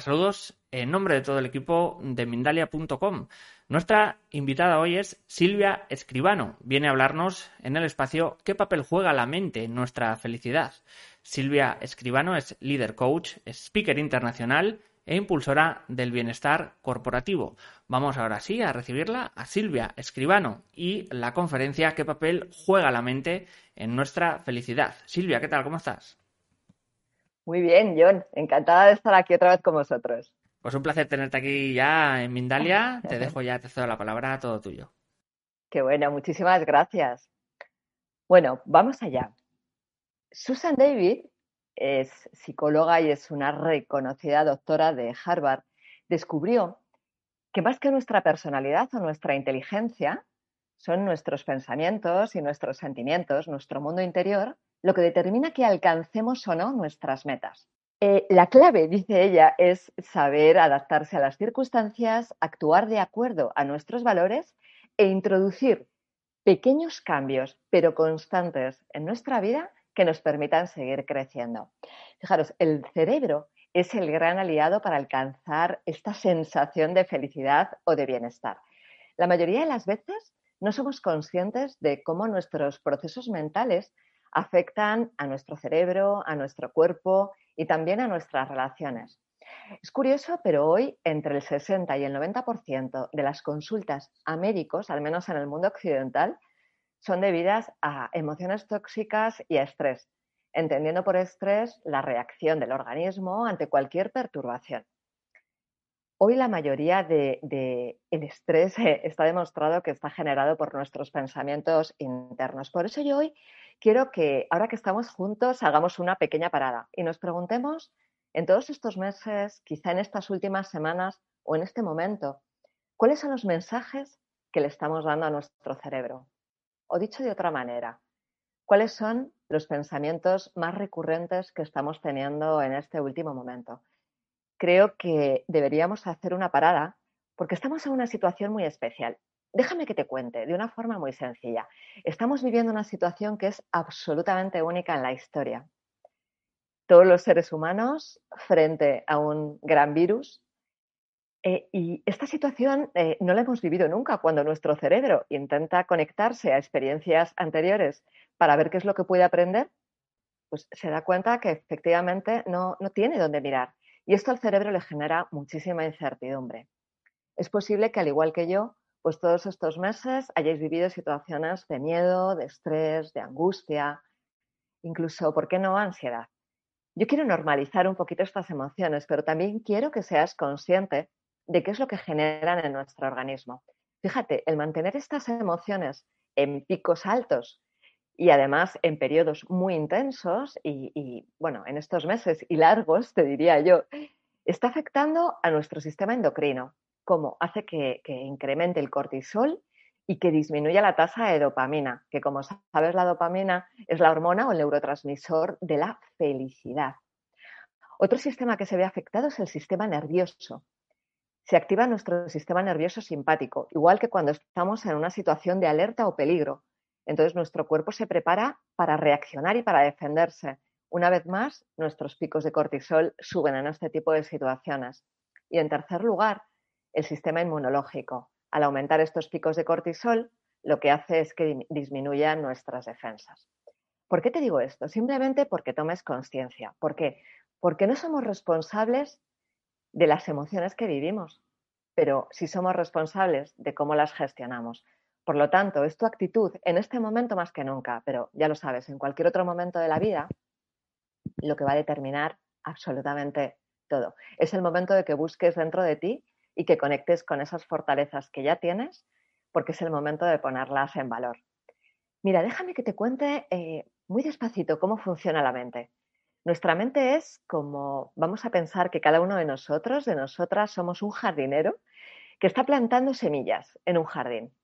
Saludos en nombre de todo el equipo de Mindalia.com. Nuestra invitada hoy es Silvia Escribano. Viene a hablarnos en el espacio ¿Qué papel juega la mente en nuestra felicidad? Silvia Escribano es líder coach, speaker internacional e impulsora del bienestar corporativo. Vamos ahora sí a recibirla a Silvia Escribano y la conferencia ¿Qué papel juega la mente en nuestra felicidad? Silvia, ¿qué tal? ¿Cómo estás? Muy bien, John. Encantada de estar aquí otra vez con vosotros. Pues un placer tenerte aquí ya en Mindalia. Te dejo ya, te cedo la palabra, todo tuyo. Qué bueno, muchísimas gracias. Bueno, vamos allá. Susan David es psicóloga y es una reconocida doctora de Harvard. Descubrió que más que nuestra personalidad o nuestra inteligencia, son nuestros pensamientos y nuestros sentimientos, nuestro mundo interior, lo que determina que alcancemos o no nuestras metas. Eh, la clave, dice ella, es saber adaptarse a las circunstancias, actuar de acuerdo a nuestros valores e introducir pequeños cambios, pero constantes en nuestra vida que nos permitan seguir creciendo. Fijaros, el cerebro es el gran aliado para alcanzar esta sensación de felicidad o de bienestar. La mayoría de las veces no somos conscientes de cómo nuestros procesos mentales afectan a nuestro cerebro, a nuestro cuerpo y también a nuestras relaciones. Es curioso, pero hoy entre el 60 y el 90% de las consultas a médicos, al menos en el mundo occidental, son debidas a emociones tóxicas y a estrés, entendiendo por estrés la reacción del organismo ante cualquier perturbación. Hoy la mayoría del de, estrés está demostrado que está generado por nuestros pensamientos internos. Por eso yo hoy quiero que, ahora que estamos juntos, hagamos una pequeña parada y nos preguntemos en todos estos meses, quizá en estas últimas semanas o en este momento, ¿cuáles son los mensajes que le estamos dando a nuestro cerebro? O dicho de otra manera, ¿cuáles son los pensamientos más recurrentes que estamos teniendo en este último momento? Creo que deberíamos hacer una parada porque estamos en una situación muy especial. Déjame que te cuente de una forma muy sencilla. Estamos viviendo una situación que es absolutamente única en la historia. Todos los seres humanos frente a un gran virus. Eh, y esta situación eh, no la hemos vivido nunca cuando nuestro cerebro intenta conectarse a experiencias anteriores para ver qué es lo que puede aprender, pues se da cuenta que efectivamente no, no tiene dónde mirar. Y esto al cerebro le genera muchísima incertidumbre. Es posible que, al igual que yo, pues todos estos meses hayáis vivido situaciones de miedo, de estrés, de angustia, incluso, ¿por qué no, ansiedad? Yo quiero normalizar un poquito estas emociones, pero también quiero que seas consciente de qué es lo que generan en nuestro organismo. Fíjate, el mantener estas emociones en picos altos y además en periodos muy intensos y, bueno, en estos meses y largos, te diría yo, está afectando a nuestro sistema endocrino, cómo hace que, incremente el cortisol y que disminuya la tasa de dopamina, que como sabes la dopamina es la hormona o el neurotransmisor de la felicidad. Otro sistema que se ve afectado es el sistema nervioso. Se activa nuestro sistema nervioso simpático, igual que cuando estamos en una situación de alerta o peligro. Entonces nuestro cuerpo se prepara para reaccionar y para defenderse. Una vez más, nuestros picos de cortisol suben en este tipo de situaciones. Y en tercer lugar, el sistema inmunológico. Al aumentar estos picos de cortisol, lo que hace es que disminuyan nuestras defensas. ¿Por qué te digo esto? Simplemente porque tomes conciencia. ¿Por qué? Porque no somos responsables de las emociones que vivimos, pero sí somos responsables de cómo las gestionamos. Por lo tanto, es tu actitud en este momento más que nunca, pero ya lo sabes, en cualquier otro momento de la vida, lo que va a determinar absolutamente todo. Es el momento de que busques dentro de ti y que conectes con esas fortalezas que ya tienes, porque es el momento de ponerlas en valor. Mira, déjame que te cuente eh, muy despacito cómo funciona la mente. Nuestra mente es como, vamos a pensar que cada uno de nosotros, de nosotras, somos un jardinero que está plantando semillas en un jardín.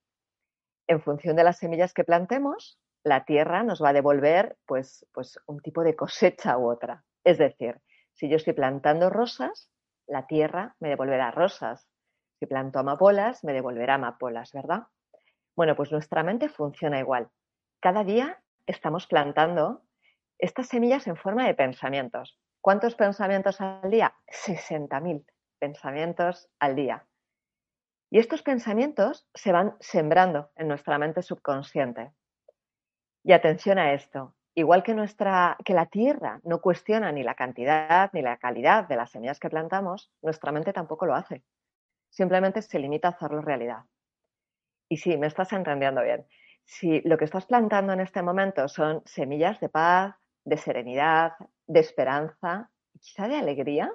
En función de las semillas que plantemos, la tierra nos va a devolver pues, pues un tipo de cosecha u otra. Es decir, si yo estoy plantando rosas, la tierra me devolverá rosas. Si planto amapolas, me devolverá amapolas, ¿verdad? Bueno, pues nuestra mente funciona igual. Cada día estamos plantando estas semillas en forma de pensamientos. ¿Cuántos pensamientos al día? 60.000 pensamientos al día. Y estos pensamientos se van sembrando en nuestra mente subconsciente. Y atención a esto, igual que, nuestra, que la tierra no cuestiona ni la cantidad ni la calidad de las semillas que plantamos, nuestra mente tampoco lo hace. Simplemente se limita a hacerlo realidad. Y sí, me estás entendiendo bien. Si lo que estás plantando en este momento son semillas de paz, de serenidad, de esperanza, quizá de alegría,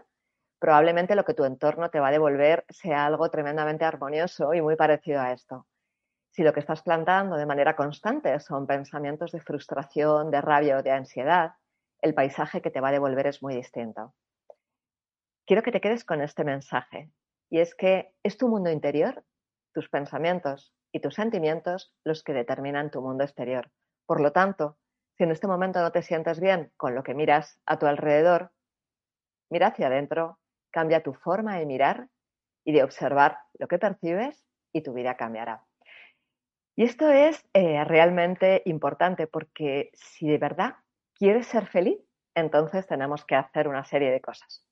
probablemente lo que tu entorno te va a devolver sea algo tremendamente armonioso y muy parecido a esto. Si lo que estás plantando de manera constante son pensamientos de frustración, de rabia o de ansiedad, el paisaje que te va a devolver es muy distinto. Quiero que te quedes con este mensaje, y es que es tu mundo interior, tus pensamientos y tus sentimientos los que determinan tu mundo exterior. Por lo tanto, si en este momento no te sientes bien con lo que miras a tu alrededor, mira hacia adentro cambia tu forma de mirar y de observar lo que percibes y tu vida cambiará. Y esto es eh, realmente importante porque si de verdad quieres ser feliz, entonces tenemos que hacer una serie de cosas.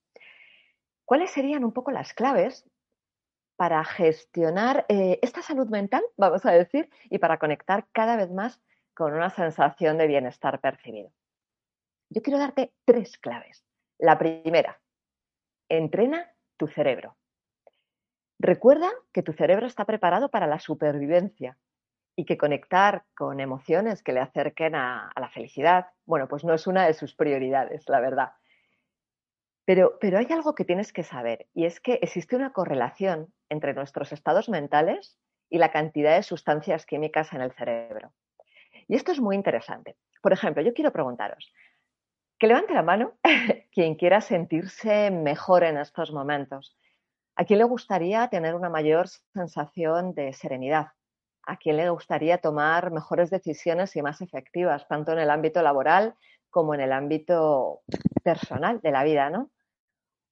¿Cuáles serían un poco las claves para gestionar eh, esta salud mental, vamos a decir, y para conectar cada vez más con una sensación de bienestar percibido? Yo quiero darte tres claves. La primera, Entrena tu cerebro. Recuerda que tu cerebro está preparado para la supervivencia y que conectar con emociones que le acerquen a, la felicidad, bueno, pues no es una de sus prioridades, la verdad. Pero, pero hay algo que tienes que saber y es que existe una correlación entre nuestros estados mentales y la cantidad de sustancias químicas en el cerebro. Y esto es muy interesante. Por ejemplo, yo quiero preguntaros, que levante la mano quien quiera sentirse mejor en estos momentos. ¿A quién le gustaría tener una mayor sensación de serenidad? ¿A quién le gustaría tomar mejores decisiones y más efectivas, tanto en el ámbito laboral como en el ámbito personal de la vida, ¿no?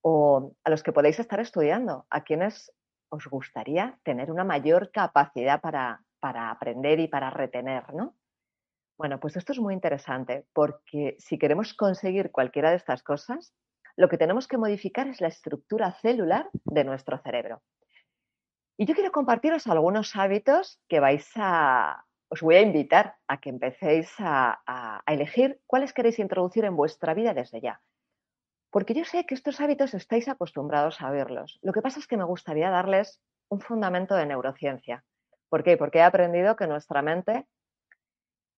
O a los que podéis estar estudiando, ¿a quienes os gustaría tener una mayor capacidad para, para aprender y para retener, ¿no? Bueno, pues esto es muy interesante porque si queremos conseguir cualquiera de estas cosas, lo que tenemos que modificar es la estructura celular de nuestro cerebro. Y yo quiero compartiros algunos hábitos que vais a... Os voy a invitar a que empecéis a, a elegir cuáles queréis introducir en vuestra vida desde ya. Porque yo sé que estos hábitos estáis acostumbrados a verlos. Lo que pasa es que me gustaría darles un fundamento de neurociencia. ¿Por qué? Porque he aprendido que nuestra mente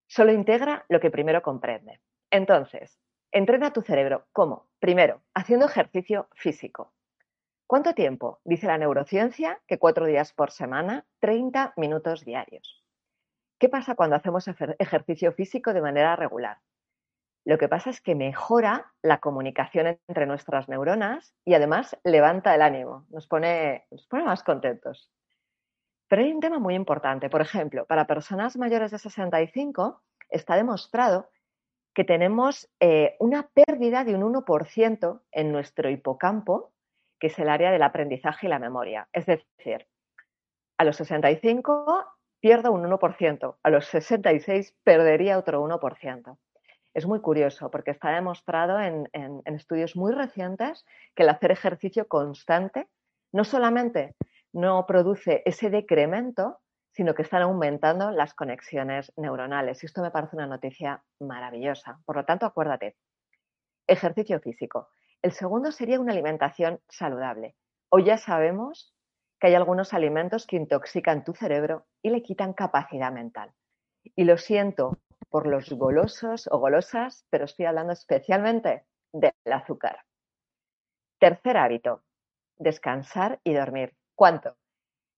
Solo integra lo que primero comprende. Entonces, entrena tu cerebro. ¿Cómo? Primero, haciendo ejercicio físico. ¿Cuánto tiempo? Dice la neurociencia que cuatro días por semana, 30 minutos diarios. ¿Qué pasa cuando hacemos ejercicio físico de manera regular? Lo que pasa es que mejora la comunicación entre nuestras neuronas y además levanta el ánimo, nos pone, más contentos. Pero hay un tema muy importante. Por ejemplo, para personas mayores de 65 está demostrado que tenemos eh, una pérdida de un 1% en nuestro hipocampo, que es el área del aprendizaje y la memoria. Es decir, a los 65 pierdo un 1%, a los 66 perdería otro 1%. Es muy curioso porque está demostrado en estudios muy recientes que el hacer ejercicio constante no solamente no produce ese decremento, sino que están aumentando las conexiones neuronales. Y esto me parece una noticia maravillosa. Por lo tanto, acuérdate, ejercicio físico. El segundo sería una alimentación saludable. Hoy ya sabemos que hay algunos alimentos que intoxican tu cerebro y le quitan capacidad mental. Y lo siento por los golosos o golosas, pero estoy hablando especialmente del azúcar. Tercer hábito, descansar y dormir. ¿Cuánto?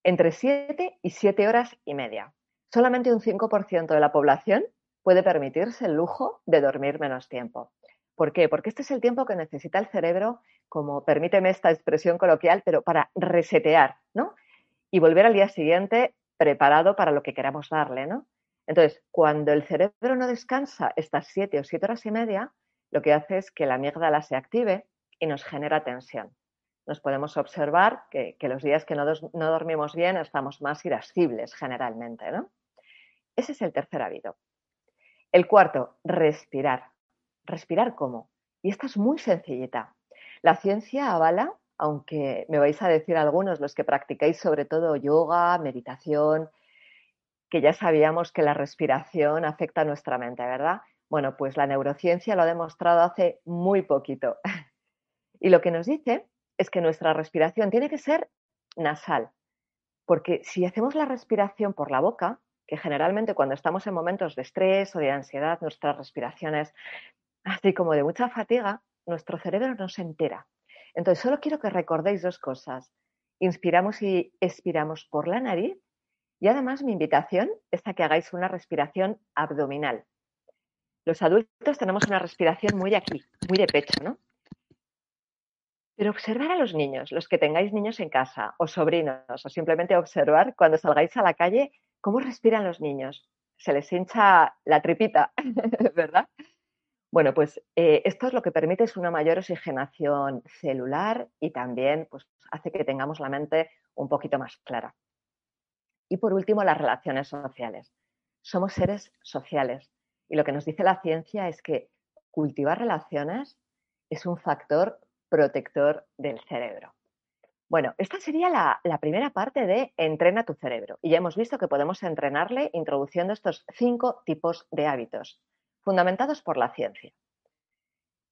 Entre 7 y 7 horas y media. Solamente un 5% de la población puede permitirse el lujo de dormir menos tiempo. ¿Por qué? Porque este es el tiempo que necesita el cerebro, como permíteme esta expresión coloquial, pero para resetear, ¿no? Y volver al día siguiente preparado para lo que queramos darle, ¿no? Entonces, cuando el cerebro no descansa estas 7 o 7 horas y media, lo que hace es que la amígdala se active y nos genera tensión nos podemos observar que, los días que no, no, dormimos bien estamos más irascibles generalmente, ¿no? Ese es el tercer hábito. El cuarto, respirar. ¿Respirar cómo? Y esta es muy sencillita. La ciencia avala, aunque me vais a decir algunos, los que practicáis sobre todo yoga, meditación, que ya sabíamos que la respiración afecta a nuestra mente, ¿verdad? Bueno, pues la neurociencia lo ha demostrado hace muy poquito. Y lo que nos dice es que nuestra respiración tiene que ser nasal, porque si hacemos la respiración por la boca, que generalmente cuando estamos en momentos de estrés o de ansiedad, nuestras respiraciones, así como de mucha fatiga, nuestro cerebro no se entera. Entonces, solo quiero que recordéis dos cosas. Inspiramos y expiramos por la nariz y además mi invitación es a que hagáis una respiración abdominal. Los adultos tenemos una respiración muy aquí, muy de pecho, ¿no? Pero observar a los niños, los que tengáis niños en casa o sobrinos, o simplemente observar cuando salgáis a la calle cómo respiran los niños. Se les hincha la tripita, ¿verdad? Bueno, pues eh, esto es lo que permite es una mayor oxigenación celular y también pues, hace que tengamos la mente un poquito más clara. Y por último, las relaciones sociales. Somos seres sociales y lo que nos dice la ciencia es que cultivar relaciones es un factor protector del cerebro. Bueno, esta sería la, la, primera parte de entrena tu cerebro. Y ya hemos visto que podemos entrenarle introduciendo estos cinco tipos de hábitos, fundamentados por la ciencia.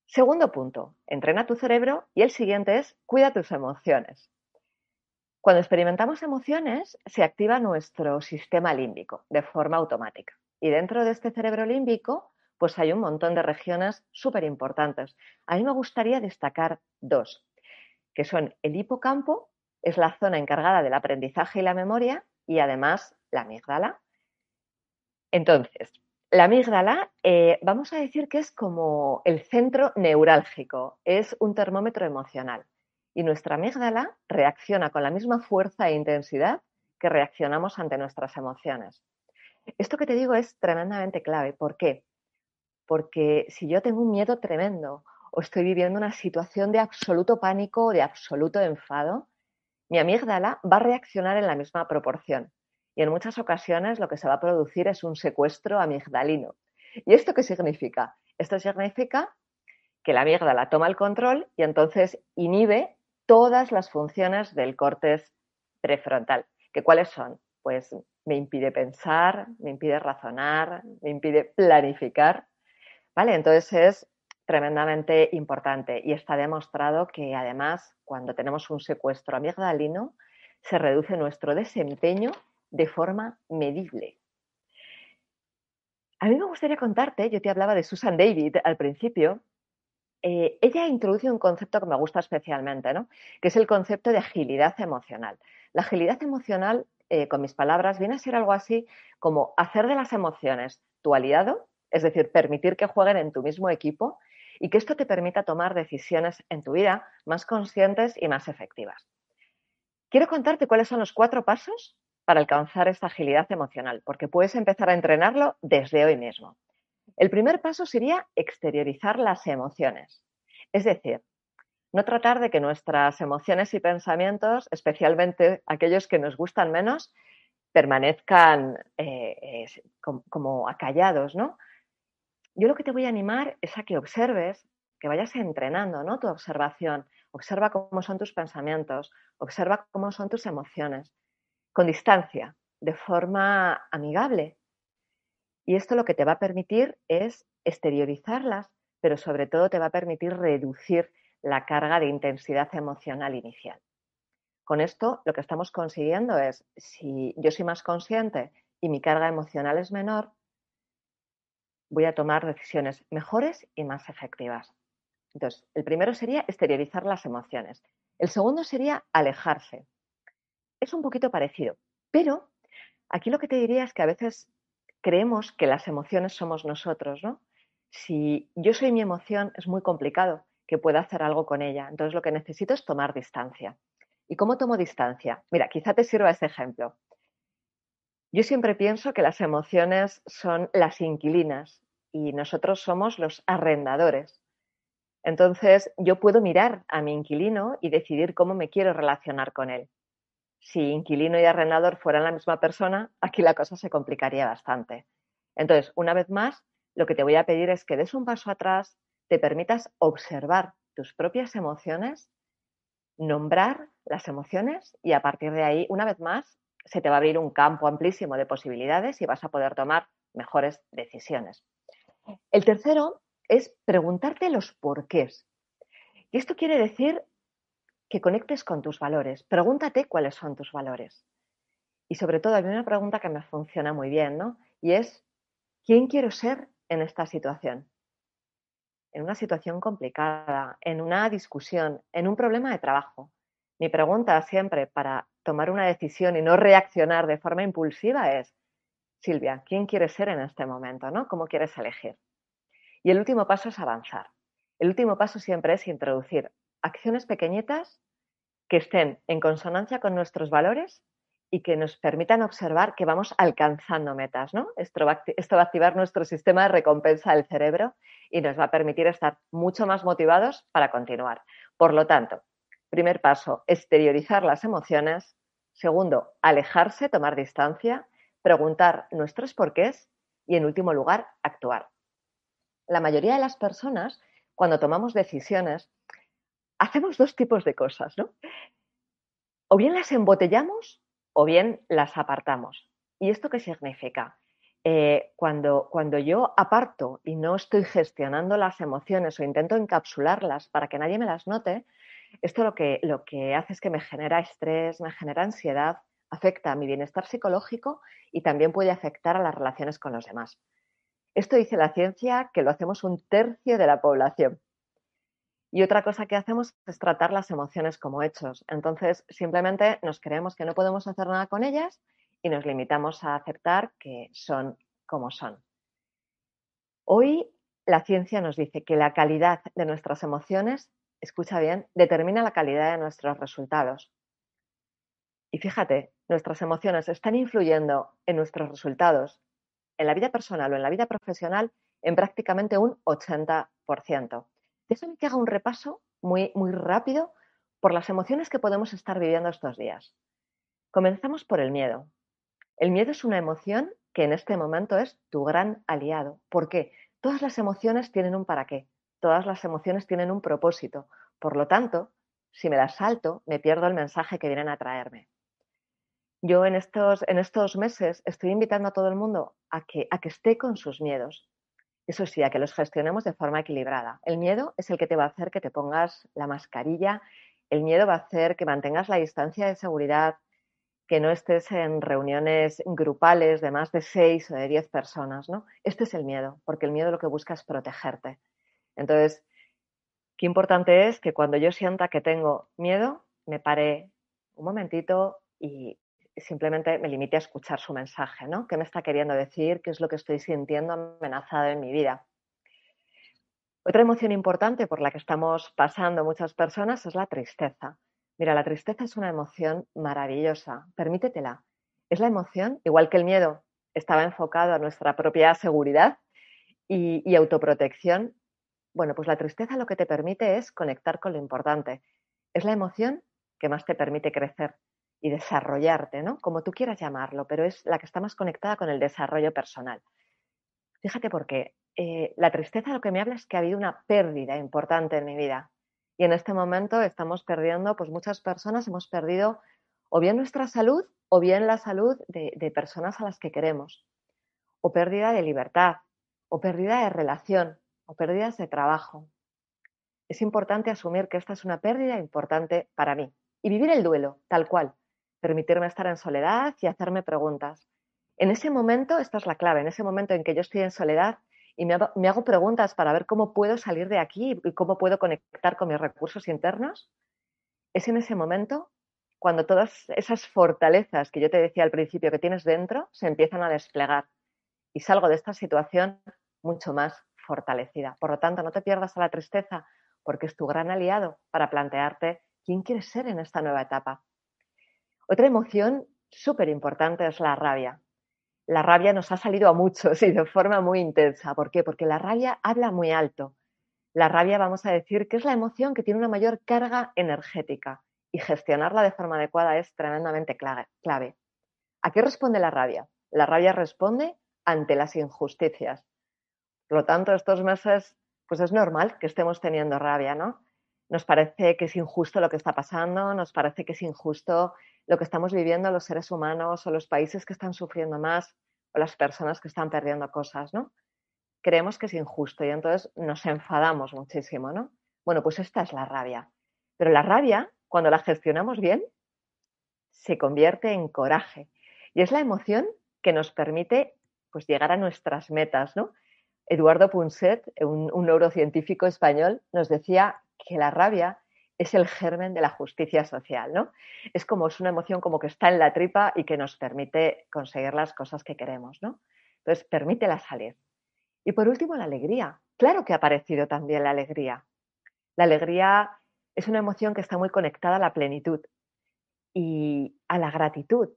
Segundo punto, entrena tu cerebro. Y el siguiente es cuida tus emociones. Cuando experimentamos emociones, se activa nuestro sistema límbico de forma automática. Y dentro de este cerebro límbico, pues hay un montón de regiones súper importantes. A mí me gustaría destacar dos, que son el hipocampo, es la zona encargada del aprendizaje y la memoria, y además la amígdala. Entonces, la amígdala, eh, vamos a decir que es como el centro neurálgico, es un termómetro emocional y nuestra amígdala reacciona con la misma fuerza e intensidad que reaccionamos ante nuestras emociones. Esto que te digo es tremendamente clave. ¿Por qué? Porque si yo tengo un miedo tremendo o estoy viviendo una situación de absoluto pánico o de absoluto enfado, mi amígdala va a reaccionar en la misma proporción. Y en muchas ocasiones lo que se va a producir es un secuestro amigdalino. ¿Y esto qué significa? Esto significa que la amígdala toma el control y entonces inhibe todas las funciones del córtex prefrontal. ¿Que ¿Cuáles son? Pues me impide pensar, me impide razonar, me impide planificar. ¿Vale? Entonces es tremendamente importante y está demostrado que además cuando tenemos un secuestro amigdalino se reduce nuestro desempeño de forma medible. A mí me gustaría contarte, yo te hablaba de Susan David al principio, eh, ella introduce un concepto que me gusta especialmente, ¿no? que es el concepto de agilidad emocional. La agilidad emocional, eh, con mis palabras, viene a ser algo así como hacer de las emociones tu aliado, es decir, permitir que jueguen en tu mismo equipo y que esto te permita tomar decisiones en tu vida más conscientes y más efectivas. Quiero contarte cuáles son los cuatro pasos para alcanzar esta agilidad emocional, porque puedes empezar a entrenarlo desde hoy mismo. El primer paso sería exteriorizar las emociones. Es decir, no tratar de que nuestras emociones y pensamientos, especialmente aquellos que nos gustan menos, permanezcan eh, como, acallados, ¿no? Yo lo que te voy a animar es a que observes, que vayas entrenando, ¿no? Tu observación. Observa cómo son tus pensamientos, observa cómo son tus emociones, con distancia, de forma amigable, y esto lo que te va a permitir es exteriorizarlas, pero sobre todo te va a permitir reducir la carga de intensidad emocional inicial. Con esto lo que estamos consiguiendo es, si yo soy más consciente y mi carga emocional es menor, voy a tomar decisiones mejores y más efectivas. Entonces, el primero sería exteriorizar las emociones. El segundo sería alejarse. Es un poquito parecido, pero aquí lo que te diría es que a veces creemos que las emociones somos nosotros, ¿no? Si yo soy mi emoción, es muy complicado que pueda hacer algo con ella. Entonces lo que necesito es tomar distancia. ¿Y cómo tomo distancia? Mira, quizá te sirva este ejemplo. Yo siempre pienso que las emociones son las inquilinas y nosotros somos los arrendadores. Entonces yo puedo mirar a mi inquilino y decidir cómo me quiero relacionar con él si inquilino y arrendador fueran la misma persona, aquí la cosa se complicaría bastante. Entonces, una vez más, lo que te voy a pedir es que des un paso atrás, te permitas observar tus propias emociones, nombrar las emociones y a partir de ahí, una vez más, se te va a abrir un campo amplísimo de posibilidades y vas a poder tomar mejores decisiones. El tercero es preguntarte los porqués. Y esto quiere decir que conectes con tus valores. Pregúntate cuáles son tus valores. Y sobre todo, hay una pregunta que me funciona muy bien, ¿no? Y es, ¿quién quiero ser en esta situación? En una situación complicada, en una discusión, en un problema de trabajo. Mi pregunta siempre para tomar una decisión y no reaccionar de forma impulsiva es, Silvia, ¿quién quieres ser en este momento? ¿no? ¿Cómo quieres elegir? Y el último paso es avanzar. El último paso siempre es introducir acciones pequeñitas que estén en consonancia con nuestros valores y que nos permitan observar que vamos alcanzando metas, ¿no? Esto va, esto va, a activar nuestro sistema de recompensa del cerebro y nos va a permitir estar mucho más motivados para continuar. Por lo tanto, primer paso, exteriorizar las emociones. Segundo, alejarse, tomar distancia, preguntar nuestros porqués y, en último lugar, actuar. La mayoría de las personas, cuando tomamos decisiones, hacemos dos tipos de cosas, ¿no? O bien las embotellamos o bien las apartamos. ¿Y esto qué significa? Eh, cuando, cuando yo aparto y no estoy gestionando las emociones o intento encapsularlas para que nadie me las note, esto lo que, lo que hace es que me genera estrés, me genera ansiedad, afecta a mi bienestar psicológico y también puede afectar a las relaciones con los demás. Esto dice la ciencia que lo hacemos un tercio de la población. Y otra cosa que hacemos es tratar las emociones como hechos. Entonces, simplemente nos creemos que no podemos hacer nada con ellas y nos limitamos a aceptar que son como son. Hoy la ciencia nos dice que la calidad de nuestras emociones, escucha bien, determina la calidad de nuestros resultados. Y fíjate, nuestras emociones están influyendo en nuestros resultados, en la vida personal o en la vida profesional, en prácticamente un 80%. Déjame que haga un repaso muy, muy rápido por las emociones que podemos estar viviendo estos días. Comenzamos por el miedo. El miedo es una emoción que en este momento es tu gran aliado. ¿Por qué? Todas las emociones tienen un para qué. Todas las emociones tienen un propósito. Por lo tanto, si me las salto, me pierdo el mensaje que vienen a traerme. Yo en estos, en estos meses estoy invitando a todo el mundo a que, a que esté con sus miedos, eso sí, a que los gestionemos de forma equilibrada. El miedo es el que te va a hacer que te pongas la mascarilla, el miedo va a hacer que mantengas la distancia de seguridad, que no estés en reuniones grupales de más de seis o de diez personas, ¿no? Este es el miedo, porque el miedo lo que busca es protegerte. Entonces, qué importante es que cuando yo sienta que tengo miedo, me pare un momentito y simplemente me limite a escuchar su mensaje, ¿no? ¿Qué me está queriendo decir? ¿Qué es lo que estoy sintiendo amenazado en mi vida? Otra emoción importante por la que estamos pasando muchas personas es la tristeza. Mira, la tristeza es una emoción maravillosa, permítetela. Es la emoción, igual que el miedo, estaba enfocado a nuestra propia seguridad y autoprotección. Bueno, pues la tristeza lo que te permite es conectar con lo importante. Es la emoción que más te permite crecer, y desarrollarte, ¿no? Como tú quieras llamarlo, pero es la que está más conectada con el desarrollo personal. Fíjate porque eh, la tristeza lo que me habla es que ha habido una pérdida importante en mi vida. Y en este momento estamos perdiendo, pues muchas personas hemos perdido o bien nuestra salud o bien la salud de, de personas a las que queremos. O pérdida de libertad, o pérdida de relación, o pérdidas de trabajo. Es importante asumir que esta es una pérdida importante para mí y vivir el duelo tal cual, permitirme estar en soledad y hacerme preguntas. En ese momento, esta es la clave, en ese momento en que yo estoy en soledad y me hago, preguntas para ver cómo puedo salir de aquí y cómo puedo conectar con mis recursos internos, es en ese momento cuando todas esas fortalezas que yo te decía al principio que tienes dentro se empiezan a desplegar y salgo de esta situación mucho más fortalecida. Por lo tanto, no te pierdas a la tristeza porque es tu gran aliado para plantearte quién quieres ser en esta nueva etapa. Otra emoción súper importante es la rabia. La rabia nos ha salido a muchos y de forma muy intensa. ¿Por qué? Porque la rabia habla muy alto. La rabia vamos a decir que es la emoción que tiene una mayor carga energética y gestionarla de forma adecuada es tremendamente clave. ¿A qué responde la rabia? La rabia responde ante las injusticias. Por lo tanto, estos meses pues es normal que estemos teniendo rabia, ¿no? Nos parece que es injusto lo que está pasando, nos parece que es injusto lo que estamos viviendo los seres humanos o los países que están sufriendo más o las personas que están perdiendo cosas, ¿no? Creemos que es injusto y entonces nos enfadamos muchísimo, ¿no? Bueno, pues esta es la rabia. Pero la rabia, cuando la gestionamos bien, se convierte en coraje. Y es la emoción que nos permite pues, llegar a nuestras metas, ¿no? Eduardo Punset, un, un neurocientífico español, nos decía que la rabia es el germen de la justicia social, ¿no? Es como es una emoción como que está en la tripa y que nos permite conseguir las cosas que queremos, ¿no? Entonces, permítela salir. Y por último, la alegría. Claro que ha aparecido también la alegría. La alegría es una emoción que está muy conectada a la plenitud y a la gratitud.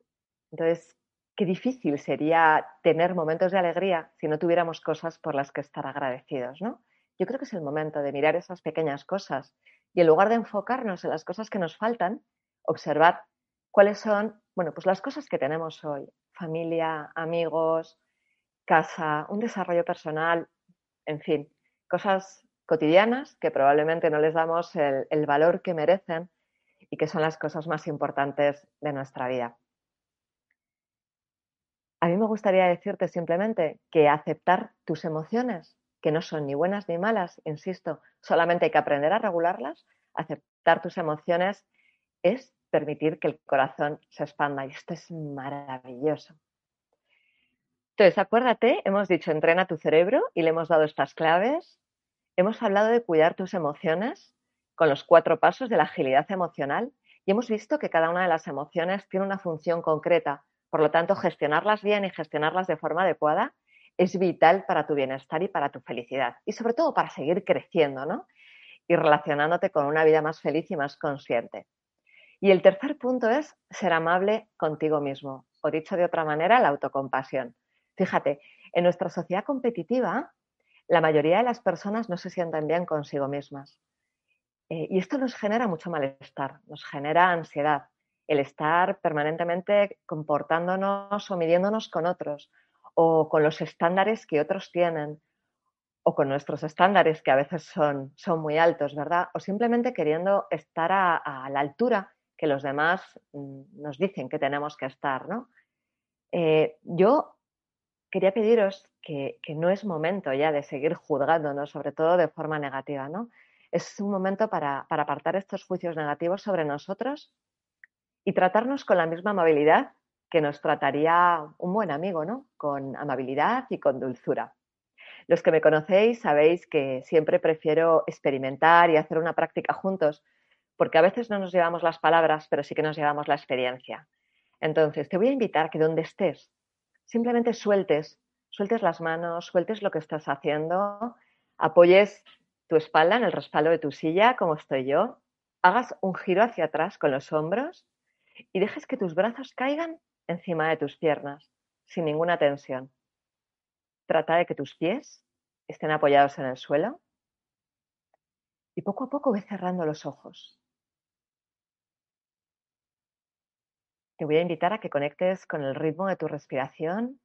Entonces, qué difícil sería tener momentos de alegría si no tuviéramos cosas por las que estar agradecidos, ¿no? Yo creo que es el momento de mirar esas pequeñas cosas y en lugar de enfocarnos en las cosas que nos faltan, observar cuáles son, bueno, pues las cosas que tenemos hoy, familia, amigos, casa, un desarrollo personal, en fin, cosas cotidianas que probablemente no les damos el, el valor que merecen y que son las cosas más importantes de nuestra vida. A mí me gustaría decirte simplemente que aceptar tus emociones que no son ni buenas ni malas, insisto, solamente hay que aprender a regularlas, aceptar tus emociones es permitir que el corazón se expanda y esto es maravilloso. Entonces, acuérdate, hemos dicho entrena tu cerebro y le hemos dado estas claves. Hemos hablado de cuidar tus emociones con los cuatro pasos de la agilidad emocional y hemos visto que cada una de las emociones tiene una función concreta. Por lo tanto, gestionarlas bien y gestionarlas de forma adecuada es vital para tu bienestar y para tu felicidad. Y sobre todo para seguir creciendo, ¿no? Y relacionándote con una vida más feliz y más consciente. Y el tercer punto es ser amable contigo mismo, o dicho de otra manera, la autocompasión. Fíjate, en nuestra sociedad competitiva, la mayoría de las personas no se sienten bien consigo mismas. Eh, y esto nos genera mucho malestar, nos genera ansiedad, el estar permanentemente comportándonos o midiéndonos con otros, o con los estándares que otros tienen o con nuestros estándares que a veces son, son muy altos, ¿verdad? O simplemente queriendo estar a, la altura que los demás mm, nos dicen que tenemos que estar, ¿no? Eh, yo quería pediros que, no es momento ya de seguir juzgándonos, sobre todo de forma negativa, ¿no? Es un momento para, para apartar estos juicios negativos sobre nosotros y tratarnos con la misma amabilidad que nos trataría un buen amigo, ¿no? Con amabilidad y con dulzura. Los que me conocéis sabéis que siempre prefiero experimentar y hacer una práctica juntos, porque a veces no nos llevamos las palabras, pero sí que nos llevamos la experiencia. Entonces, te voy a invitar que donde estés, simplemente sueltes, sueltes las manos, sueltes lo que estás haciendo, apoyes tu espalda en el respaldo de tu silla, como estoy yo, hagas un giro hacia atrás con los hombros y dejes que tus brazos caigan encima de tus piernas, sin ninguna tensión. Trata de que tus pies estén apoyados en el suelo y poco a poco ve cerrando los ojos. Te voy a invitar a que conectes con el ritmo de tu respiración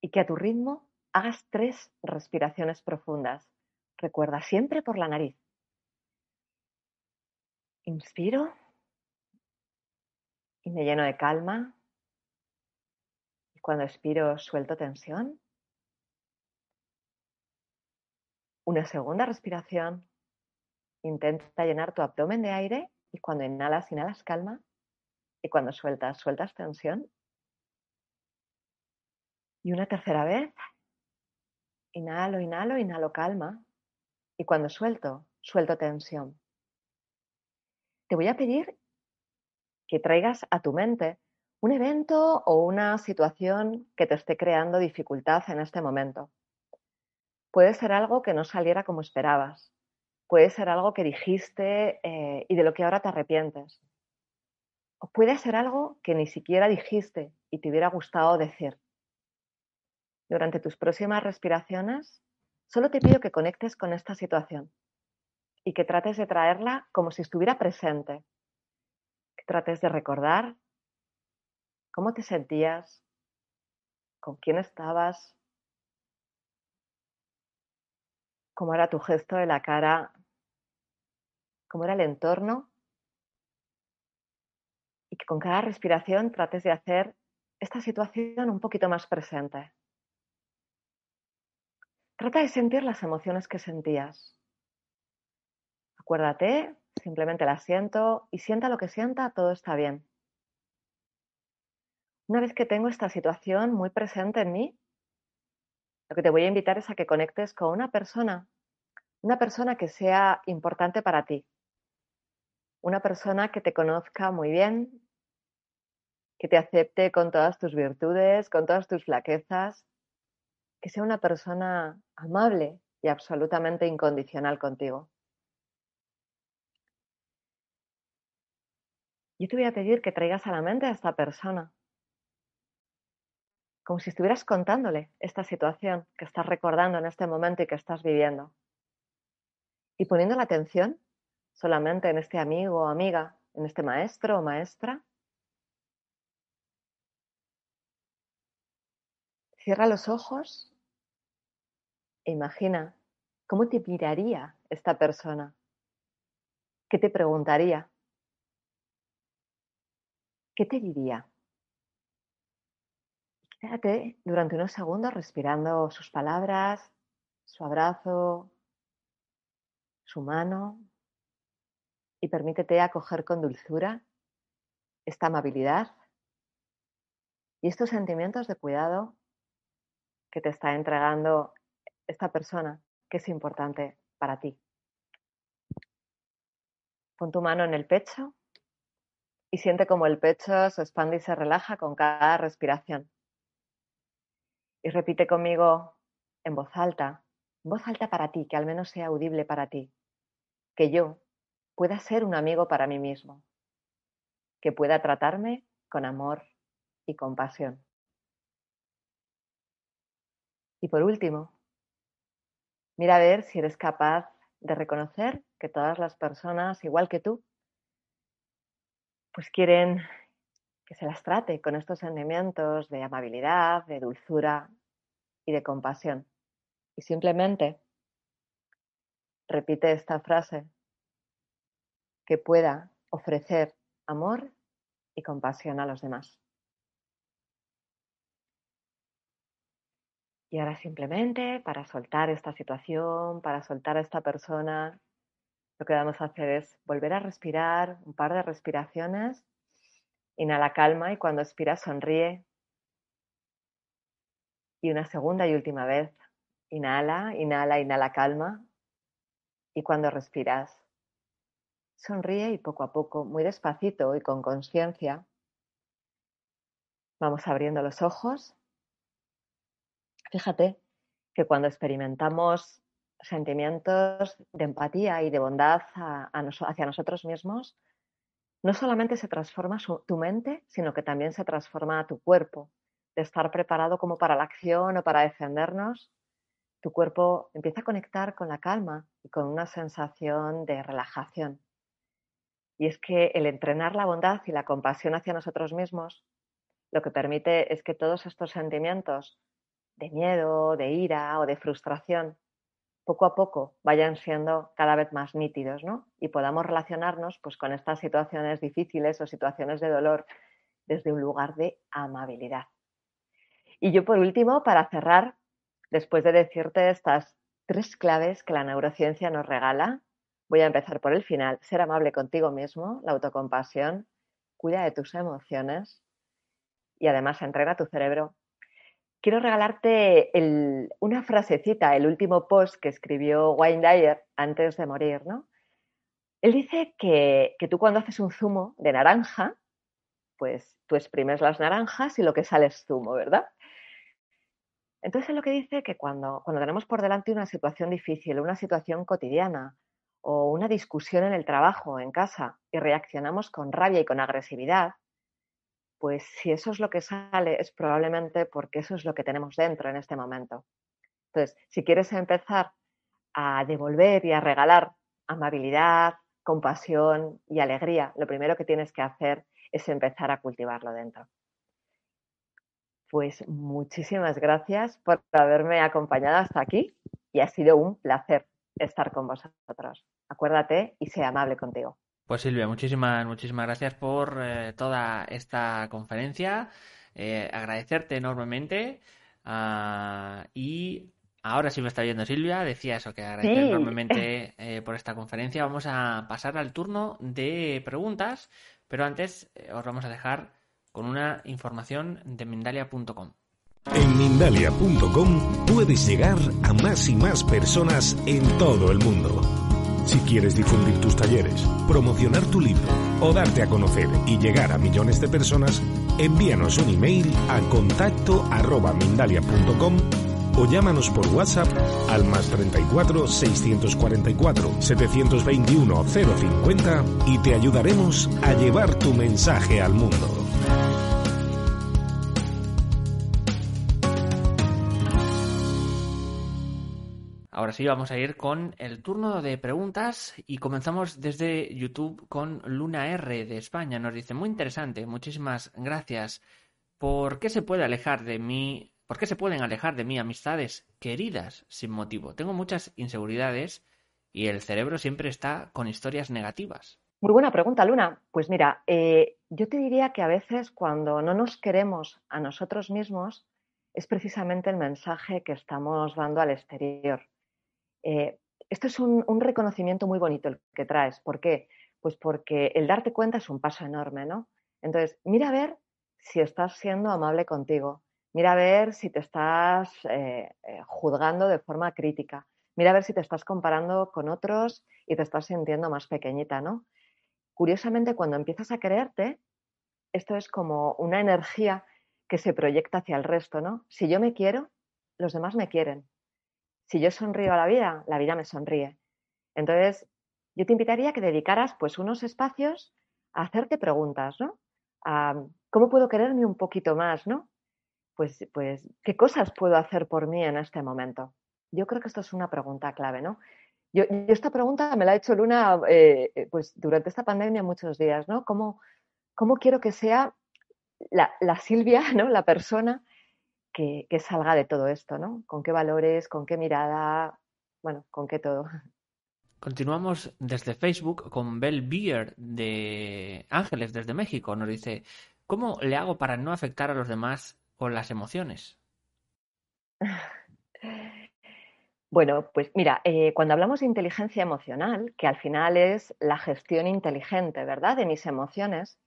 y que a tu ritmo hagas tres respiraciones profundas. Recuerda siempre por la nariz. Inspiro y me lleno de calma. Cuando expiro, suelto tensión. Una segunda respiración. Intenta llenar tu abdomen de aire y cuando inhalas, inhalas calma. Y cuando sueltas, sueltas tensión. Y una tercera vez. Inhalo, inhalo, inhalo calma. Y cuando suelto, suelto tensión. Te voy a pedir que traigas a tu mente un evento o una situación que te esté creando dificultad en este momento. Puede ser algo que no saliera como esperabas. Puede ser algo que dijiste eh, y de lo que ahora te arrepientes. O puede ser algo que ni siquiera dijiste y te hubiera gustado decir. Durante tus próximas respiraciones, solo te pido que conectes con esta situación y que trates de traerla como si estuviera presente. Trates de recordar ¿Cómo te sentías? ¿Con quién estabas? cómo era tu gesto de la cara, cómo era el entorno y que con cada respiración trates de hacer esta situación un poquito más presente. Trata de sentir las emociones que sentías. Acuérdate, simplemente la siento y sienta lo que sienta, todo está bien. Una vez que tengo esta situación muy presente en mí, lo que te voy a invitar es a que conectes con una persona, una persona que sea importante para ti, una persona que te conozca muy bien, que te acepte con todas tus virtudes, con todas tus flaquezas, que sea una persona amable y absolutamente incondicional contigo. Yo te voy a pedir que traigas a la mente a esta persona, como si estuvieras contándole esta situación que estás recordando en este momento y que estás viviendo. Y poniendo la atención solamente en este amigo o amiga, en este maestro o maestra. Cierra los ojos e imagina cómo te miraría esta persona. ¿Qué te preguntaría? ¿Qué te diría? Quédate durante unos segundos respirando sus palabras, su abrazo, su mano y permítete acoger con dulzura esta amabilidad y estos sentimientos de cuidado que te está entregando esta persona que es importante para ti. Pon tu mano en el pecho y siente como el pecho se expande y se relaja con cada respiración. Y repite conmigo en voz alta, voz alta para ti, que al menos sea audible para ti, que yo pueda ser un amigo para mí mismo, que pueda tratarme con amor y compasión. Y por último, mira a ver si eres capaz de reconocer que todas las personas, igual que tú, pues quieren que se las trate con estos sentimientos de amabilidad, de dulzura y de compasión. Y simplemente repite esta frase que pueda ofrecer amor y compasión a los demás. Y ahora simplemente para soltar esta situación, para soltar a esta persona, lo que vamos a hacer es volver a respirar un par de respiraciones Inhala calma y cuando expiras sonríe. Y una segunda y última vez. Inhala, inhala, inhala calma. Y cuando respiras, sonríe y poco a poco, muy despacito y con conciencia, vamos abriendo los ojos. Fíjate que cuando experimentamos sentimientos de empatía y de bondad hacia nosotros mismos, no solamente se transforma tu mente, sino que también se transforma tu cuerpo. De estar preparado como para la acción o para defendernos, tu cuerpo empieza a conectar con la calma y con una sensación de relajación. Y es que el entrenar la bondad y la compasión hacia nosotros mismos lo que permite es que todos estos sentimientos de miedo, de ira o de frustración poco a poco vayan siendo cada vez más nítidos, ¿no? Y podamos relacionarnos pues, con estas situaciones difíciles o situaciones de dolor desde un lugar de amabilidad. Y yo por último, para cerrar, después de decirte estas tres claves que la neurociencia nos regala, voy a empezar por el final, ser amable contigo mismo, la autocompasión, cuida de tus emociones y además entrena tu cerebro quiero regalarte una frasecita, el último post que escribió Wayne Dyer antes de morir, ¿no? Él dice que, tú cuando haces un zumo de naranja, pues tú exprimes las naranjas y lo que sale es zumo, ¿verdad? Entonces es lo que dice que cuando, cuando tenemos por delante una situación difícil, una situación cotidiana o una discusión en el trabajo, en casa, y reaccionamos con rabia y con agresividad, pues si eso es lo que sale, es probablemente porque eso es lo que tenemos dentro en este momento. Entonces, si quieres empezar a devolver y a regalar amabilidad, compasión y alegría, lo primero que tienes que hacer es empezar a cultivarlo dentro. Pues muchísimas gracias por haberme acompañado hasta aquí y ha sido un placer estar con vosotros. Acuérdate y sea amable contigo. Pues Silvia, muchísimas, muchísimas gracias por eh, toda esta conferencia. Eh, agradecerte enormemente ah, y ahora sí me está viendo Silvia, decía eso, que agradecer enormemente eh, por esta conferencia. Vamos a pasar al turno de preguntas, pero antes os vamos a dejar con una información de Mindalia.com. En Mindalia.com puedes llegar a más y más personas en todo el mundo. Si quieres difundir tus talleres, promocionar tu libro o darte a conocer y llegar a millones de personas, envíanos un email a contacto arroba mindalia.com o llámanos por WhatsApp al más 34 644 721 050 y te ayudaremos a llevar tu mensaje al mundo. Ahora sí, vamos a ir con el turno de preguntas y comenzamos desde YouTube con Luna R de España. Nos dice, muy interesante, muchísimas gracias. ¿Por qué se puede alejar de mí? ¿Por qué se pueden alejar de mí amistades queridas sin motivo? Tengo muchas inseguridades y el cerebro siempre está con historias negativas. Muy buena pregunta, Luna. Pues mira, eh, yo te diría que a veces cuando no nos queremos a nosotros mismos es precisamente el mensaje que estamos dando al exterior. Eh, esto es un, reconocimiento muy bonito el que traes. ¿Por qué? Pues porque el darte cuenta es un paso enorme, ¿no? Entonces, mira a ver si estás siendo amable contigo. Mira a ver si te estás eh, eh, juzgando de forma crítica. Mira a ver si te estás comparando con otros y te estás sintiendo más pequeñita, ¿no? Curiosamente, cuando empiezas a quererte, esto es como una energía que se proyecta hacia el resto, ¿no? Si yo me quiero, los demás me quieren si yo sonrío a la vida, la vida me sonríe. Entonces, yo te invitaría a que dedicaras pues unos espacios a hacerte preguntas, ¿no? ¿Cómo puedo quererme un poquito más, ¿no? Pues, pues, ¿qué cosas puedo hacer por mí en este momento? Yo creo que esto es una pregunta clave, ¿no? Yo, esta pregunta me la ha hecho Luna eh, eh, pues durante esta pandemia muchos días, ¿no? ¿Cómo, cómo quiero que sea la, la Silvia, ¿no? La persona que, salga de todo esto, ¿no? Con qué valores, con qué mirada, bueno, con qué todo. Continuamos desde Facebook con Bell Beer de Ángeles desde México. Nos dice, ¿cómo le hago para no afectar a los demás con las emociones? Bueno, pues mira, eh, cuando hablamos de inteligencia emocional, que al final es la gestión inteligente, ¿verdad?, de mis emociones,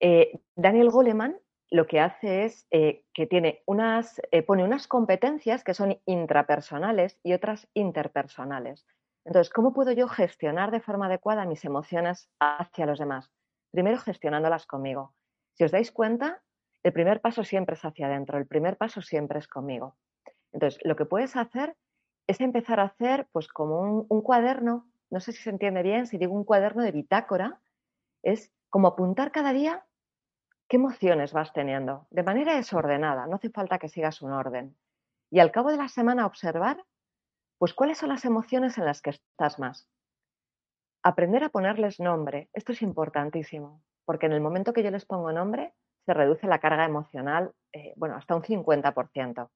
eh, Daniel Goleman lo que hace es eh, que tiene unas, pone unas competencias que son intrapersonales y otras interpersonales. Entonces, ¿cómo puedo yo gestionar de forma adecuada mis emociones hacia los demás? Primero, gestionándolas conmigo. Si os dais cuenta, el primer paso siempre es hacia adentro, el primer paso siempre es conmigo. Entonces, lo que puedes hacer es empezar a hacer, pues, como un, un cuaderno, no sé si se entiende bien, si digo un cuaderno de bitácora, es como apuntar cada día qué emociones vas teniendo, de manera desordenada, no hace falta que sigas un orden. Y al cabo de la semana observar, pues cuáles son las emociones en las que estás más. Aprender a ponerles nombre, esto es importantísimo, porque en el momento que yo les pongo nombre, se reduce la carga emocional, eh, bueno, hasta un 50%.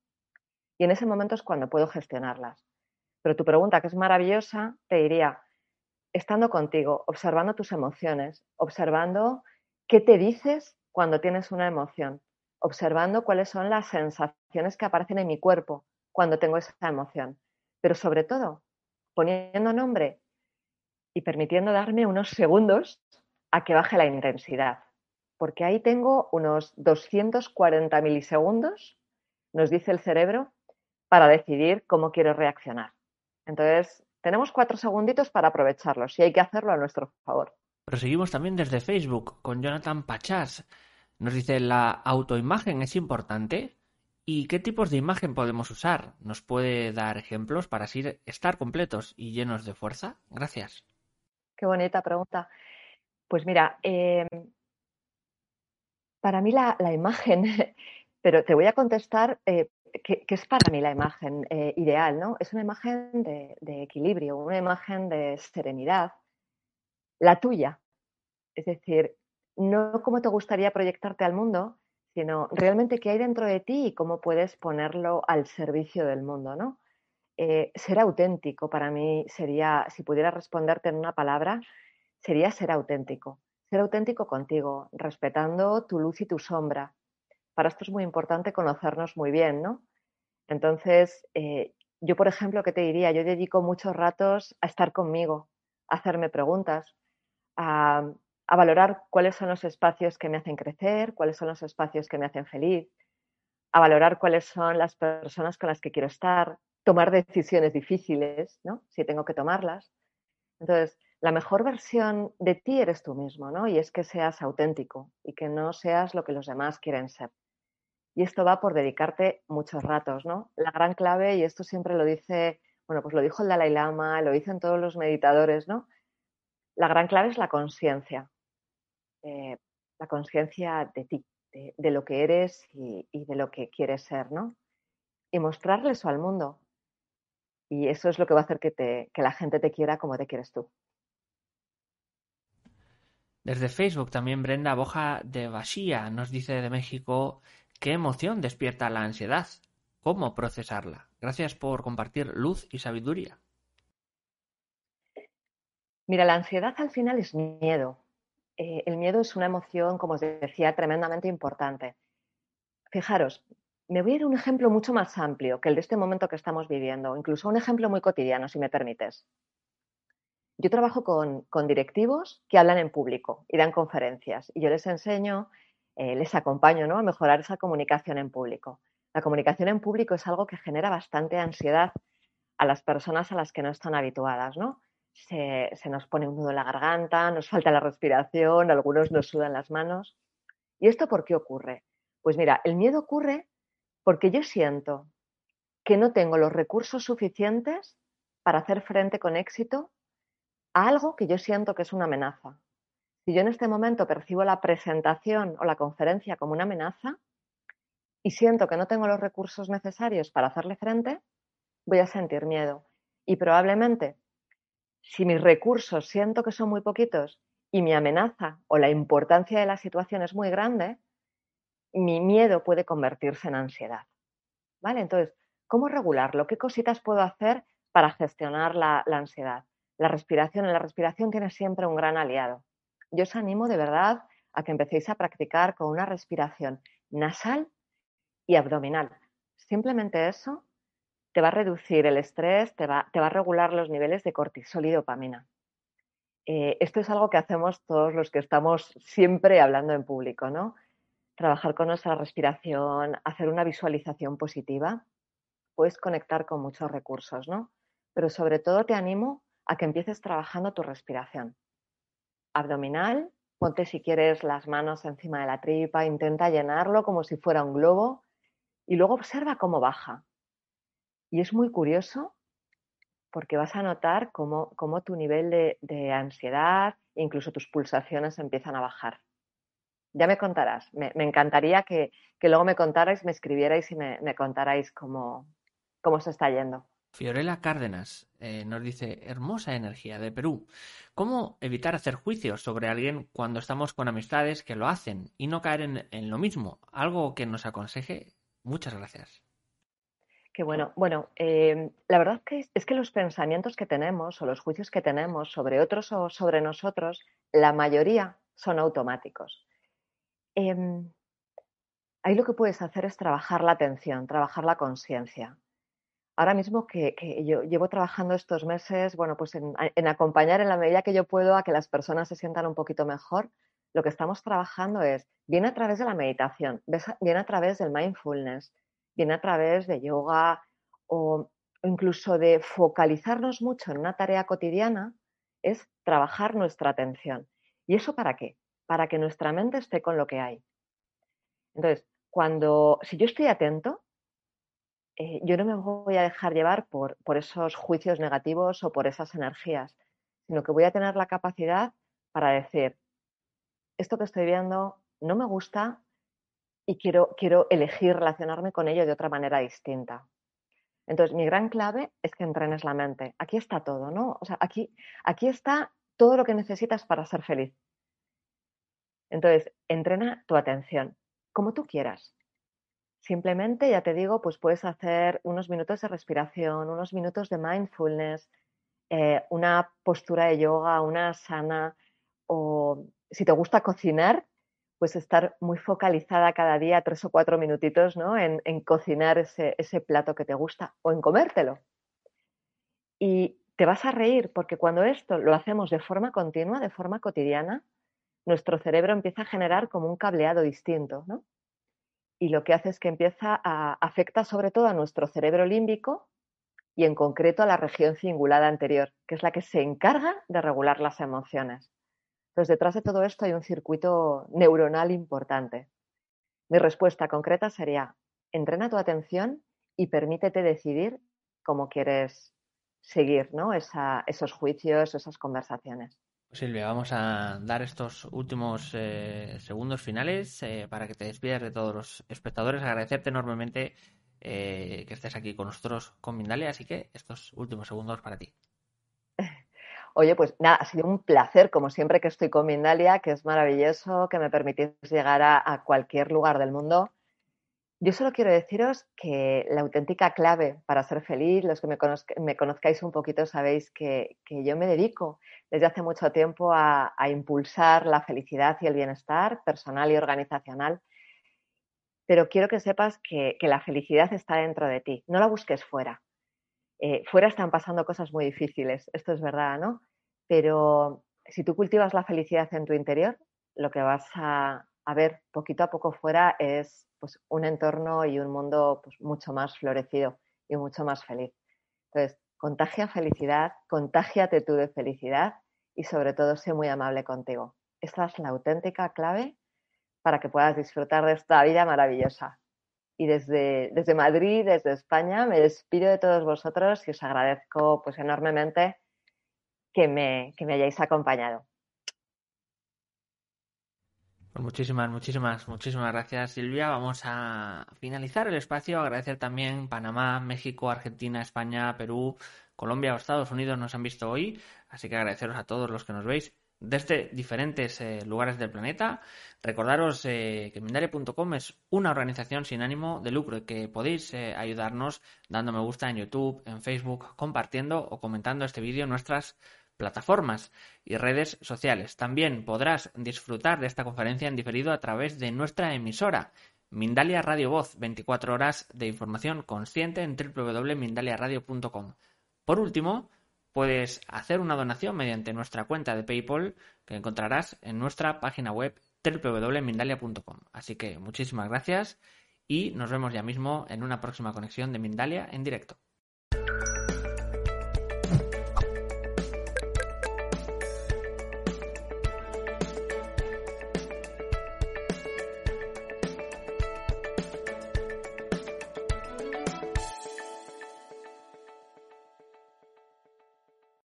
Y en ese momento es cuando puedo gestionarlas. Pero tu pregunta, que es maravillosa, te diría, estando contigo, observando tus emociones, observando qué te dices cuando tienes una emoción, observando cuáles son las sensaciones que aparecen en mi cuerpo cuando tengo esa emoción, pero sobre todo poniendo nombre y permitiendo darme unos segundos a que baje la intensidad, porque ahí tengo unos 240 milisegundos, nos dice el cerebro, para decidir cómo quiero reaccionar. Entonces, tenemos cuatro segunditos para aprovecharlos y hay que hacerlo a nuestro favor. Proseguimos también desde Facebook con Jonathan Pachas. Nos dice, ¿la autoimagen es importante? ¿Y qué tipos de imagen podemos usar? ¿Nos puede dar ejemplos para así estar completos y llenos de fuerza? Gracias. Qué bonita pregunta. Pues mira, em, para mí la, imagen, pero te voy a contestar eh, qué, es para mí la imagen eh, ideal, ¿no? Es una imagen de equilibrio, una imagen de serenidad, la tuya. Es decir, no cómo te gustaría proyectarte al mundo, sino realmente qué hay dentro de ti y cómo puedes ponerlo al servicio del mundo, ¿no? eh, ser auténtico para mí sería, si pudiera responderte en una palabra, sería ser auténtico. Ser auténtico contigo, respetando tu luz y tu sombra. Para esto es muy importante conocernos muy bien, ¿no? Entonces, eh, yo, por ejemplo, ¿qué te diría? Yo dedico muchos ratos a estar conmigo, a hacerme preguntas, a, a valorar cuáles son los espacios que me hacen crecer, cuáles son los espacios que me hacen feliz, a valorar cuáles son las personas con las que quiero estar, tomar decisiones difíciles, ¿no? Si tengo que tomarlas. Entonces, la mejor versión de ti eres tú mismo, ¿no? Y es que seas auténtico y que no seas lo que los demás quieren ser. Y esto va por dedicarte muchos ratos, ¿no? La gran clave, y esto siempre lo dice, bueno, pues lo dijo el Dalai Lama, lo dicen todos los meditadores, ¿no? La gran clave es la conciencia, eh, la conciencia de ti, de, lo que eres y, y, de lo que quieres ser, ¿no? Y mostrarle eso al mundo. Y eso es lo que va a hacer que, te, que la gente te quiera como te quieres tú. Desde Facebook también Brenda Boja de Basía nos dice de México qué emoción despierta la ansiedad, cómo procesarla. Gracias por compartir luz y sabiduría. Mira, la ansiedad al final es miedo. Eh, el miedo es una emoción, como os decía, tremendamente importante. Fijaros, me voy a ir a un ejemplo mucho más amplio que el de este momento que estamos viviendo, incluso un ejemplo muy cotidiano, si me permites. Yo trabajo con, directivos que hablan en público y dan conferencias y yo les enseño, eh, les acompaño ¿no? a mejorar esa comunicación en público. La comunicación en público es algo que genera bastante ansiedad a las personas a las que no están habituadas, ¿no? Se, se, nos pone un nudo en la garganta, nos falta la respiración, algunos nos sudan las manos. ¿Y esto por qué ocurre? Pues mira, el miedo ocurre porque yo siento que no tengo los recursos suficientes para hacer frente con éxito a algo que yo siento que es una amenaza. Si yo en este momento percibo la presentación o la conferencia como una amenaza y siento que no tengo los recursos necesarios para hacerle frente, voy a sentir miedo. Y probablemente, si mis recursos siento que son muy poquitos y mi amenaza o la importancia de la situación es muy grande, mi miedo puede convertirse en ansiedad. ¿Vale? Entonces, ¿cómo regularlo? ¿Qué cositas puedo hacer para gestionar la, ansiedad? La respiración, en la respiración tiene siempre un gran aliado. Yo os animo de verdad a que empecéis a practicar con una respiración nasal y abdominal. Simplemente eso te va a reducir el estrés, te va, te va a regular los niveles de cortisol y dopamina. Eh, esto es algo que hacemos todos los que estamos siempre hablando en público, ¿no? trabajar con nuestra respiración, hacer una visualización positiva, puedes conectar con muchos recursos, ¿no? Pero sobre todo te animo a que empieces trabajando tu respiración. Abdominal, ponte si quieres las manos encima de la tripa, intenta llenarlo como si fuera un globo y luego observa cómo baja. Y es muy curioso porque vas a notar cómo, tu nivel de, ansiedad incluso tus pulsaciones empiezan a bajar ya me contarás. Me, encantaría que, luego me contarais, me escribierais y me, me contarais cómo, cómo se está yendo. Fiorella Cárdenas eh, nos dice, hermosa energía de Perú. ¿Cómo evitar hacer juicios sobre alguien cuando estamos con amistades que lo hacen y no caer en, lo mismo? Algo que nos aconseje. Muchas gracias. Qué bueno. Bueno, eh, la verdad que es que los pensamientos que tenemos o los juicios que tenemos sobre otros o sobre nosotros, la mayoría son automáticos. Em, ahí lo que puedes hacer es trabajar la atención, trabajar la conciencia. Ahora mismo que, yo llevo trabajando estos meses, bueno, pues en, acompañar en la medida que yo puedo a que las personas se sientan un poquito mejor, lo que estamos trabajando es, viene a través de la meditación, viene a través del mindfulness, viene a través de yoga o incluso de focalizarnos mucho en una tarea cotidiana, es trabajar nuestra atención. ¿Y eso para qué? para que nuestra mente esté con lo que hay. Entonces, cuando, si yo estoy atento, eh, yo no me voy a dejar llevar por, esos juicios negativos o por esas energías, sino que voy a tener la capacidad para decir, esto que estoy viendo no me gusta y quiero, quiero elegir relacionarme con ello de otra manera distinta. Entonces, mi gran clave es que entrenes la mente. Aquí está todo, ¿no? O sea, aquí, aquí está todo lo que necesitas para ser feliz. Entonces, entrena tu atención, como tú quieras. Simplemente, ya te digo, pues puedes hacer unos minutos de respiración, unos minutos de mindfulness, eh, una postura de yoga, una sana, o si te gusta cocinar, pues estar muy focalizada cada día, tres o cuatro minutitos, ¿no? En, cocinar ese, ese plato que te gusta o en comértelo. Y te vas a reír porque cuando esto lo hacemos de forma continua, de forma cotidiana, nuestro cerebro empieza a generar como un cableado distinto, ¿no? Y lo que hace es que empieza a afecta sobre todo a nuestro cerebro límbico y en concreto a la región cingulada anterior, que es la que se encarga de regular las emociones. Entonces, detrás de todo esto hay un circuito neuronal importante. Mi respuesta concreta sería, entrena tu atención y permítete decidir cómo quieres seguir ¿no? esos juicios, esas conversaciones. Pues Silvia, vamos a dar estos últimos eh, segundos finales eh, para que te despidas de todos los espectadores. Agradecerte enormemente eh, que estés aquí con nosotros con Mindalia, así que estos últimos segundos para ti. Oye, pues nada, ha sido un placer, como siempre que estoy con Mindalia, que es maravilloso, que me permitís llegar a cualquier lugar del mundo yo solo quiero deciros que la auténtica clave para ser feliz, los que me, conozcáis un poquito sabéis que, yo me dedico desde hace mucho tiempo a, impulsar la felicidad y el bienestar personal y organizacional, pero quiero que sepas que, la felicidad está dentro de ti, no la busques fuera. Eh, fuera están pasando cosas muy difíciles, esto es verdad, ¿no? Pero si tú cultivas la felicidad en tu interior, lo que vas a, a ver poquito a poco fuera es pues, un entorno y un mundo pues, mucho más florecido y mucho más feliz. Entonces, contagia felicidad, contágiate tú de felicidad y sobre todo sé muy amable contigo. Esta es la auténtica clave para que puedas disfrutar de esta vida maravillosa. Y desde, desde Madrid, desde España, me despido de todos vosotros y os agradezco pues enormemente que me, que me hayáis acompañado. Pues muchísimas, muchísimas, muchísimas gracias Silvia. Vamos a finalizar el espacio. Agradecer también Panamá, México, Argentina, España, Perú, Colombia o Estados Unidos nos han visto hoy. Así que agradeceros a todos los que nos veis desde diferentes eh, lugares del planeta. Recordaros eh, que Mindaria.com es una organización sin ánimo de lucro y que podéis eh, ayudarnos dando me gusta en YouTube, en Facebook, compartiendo o comentando este vídeo en nuestras plataformas y redes sociales. También podrás disfrutar de esta conferencia en diferido a través de nuestra emisora, Mindalia Radio Voz, 24 horas de información consciente en www.mindaliaradio.com. Por último, puedes hacer una donación mediante nuestra cuenta de PayPal que encontrarás en nuestra página web www.mindalia.com. Así que muchísimas gracias y nos vemos ya mismo en una próxima conexión de Mindalia en directo.